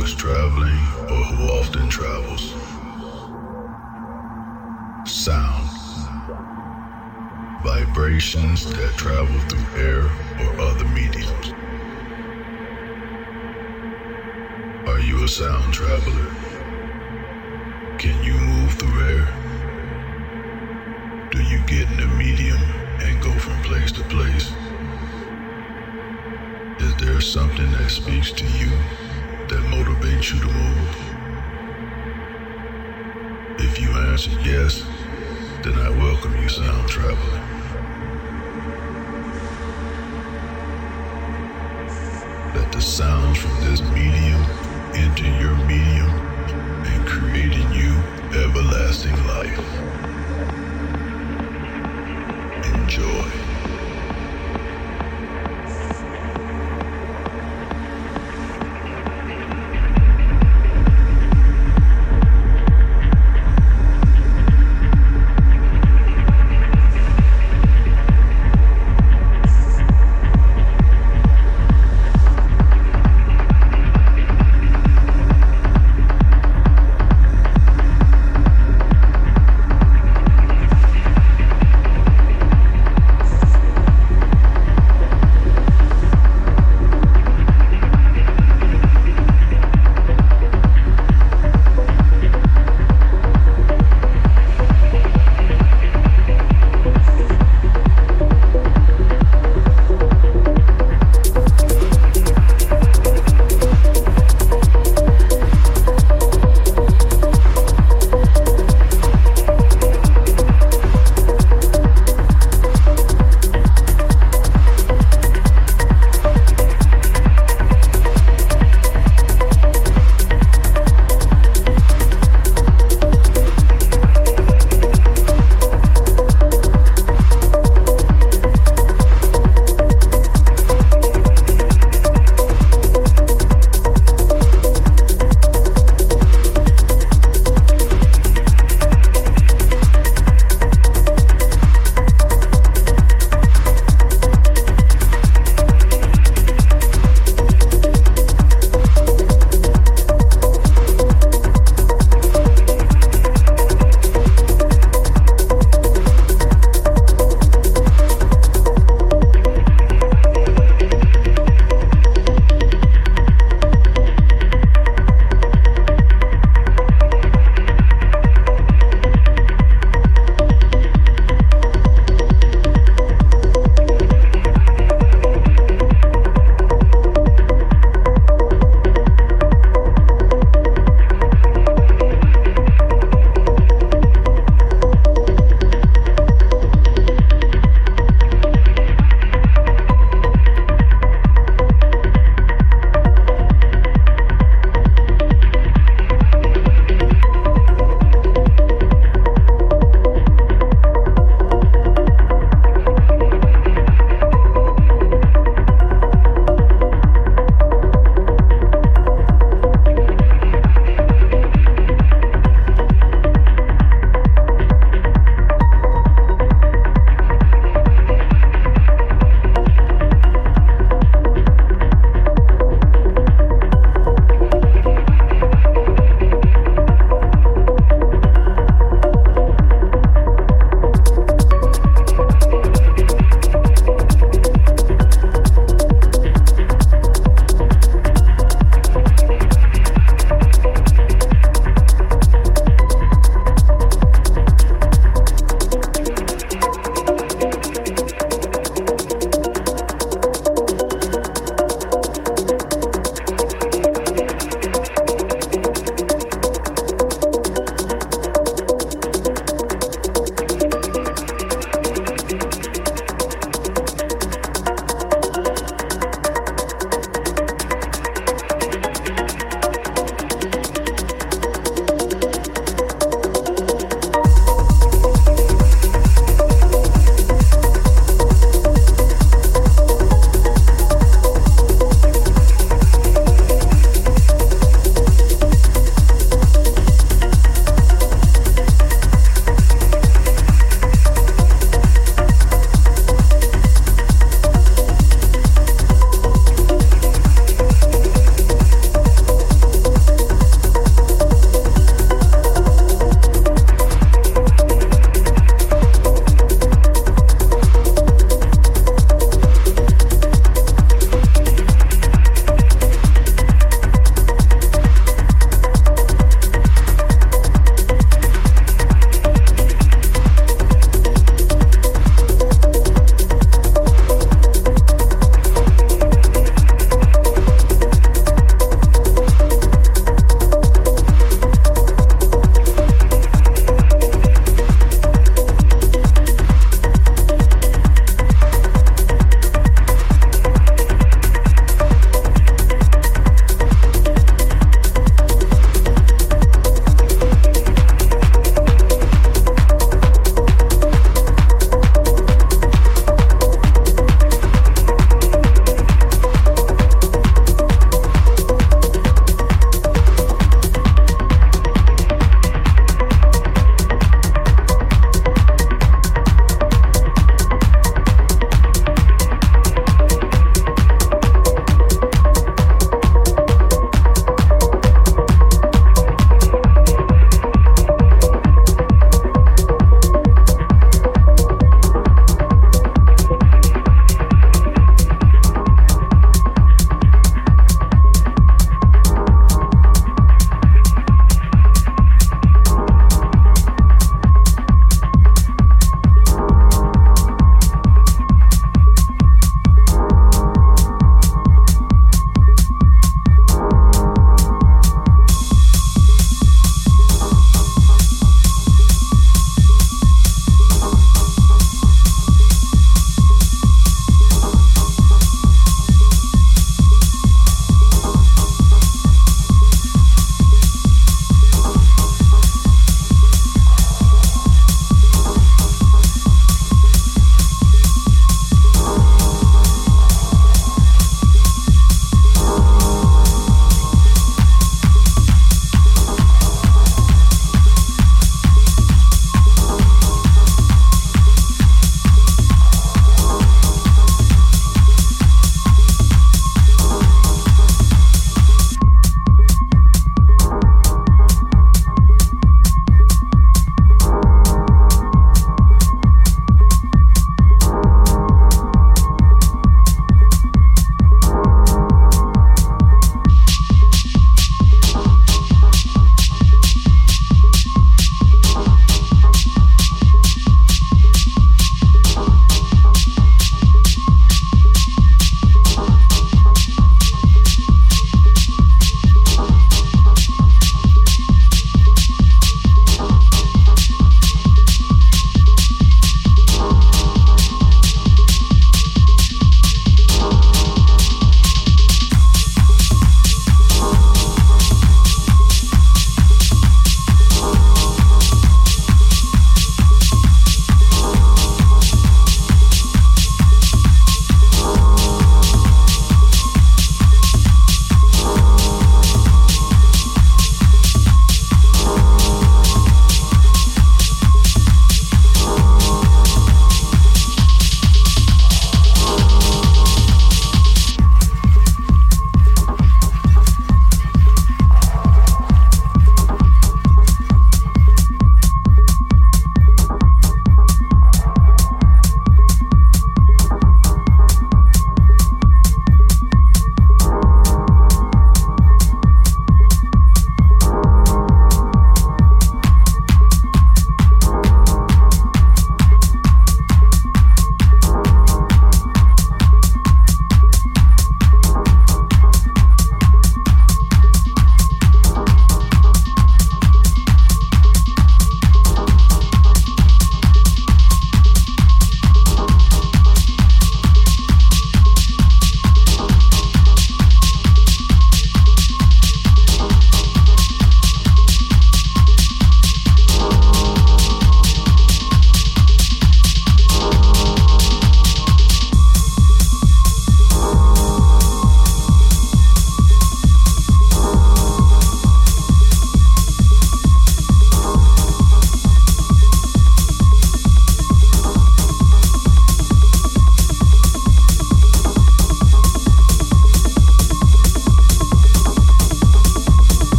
Who is traveling or who often travels. Sound. Vibrations that travel through air or other mediums. Are you a sound traveler? Can you move through air? Do you get in a medium and go from place to place? Is there something that speaks to you you to move? If you answer yes, then I welcome you, sound traveler.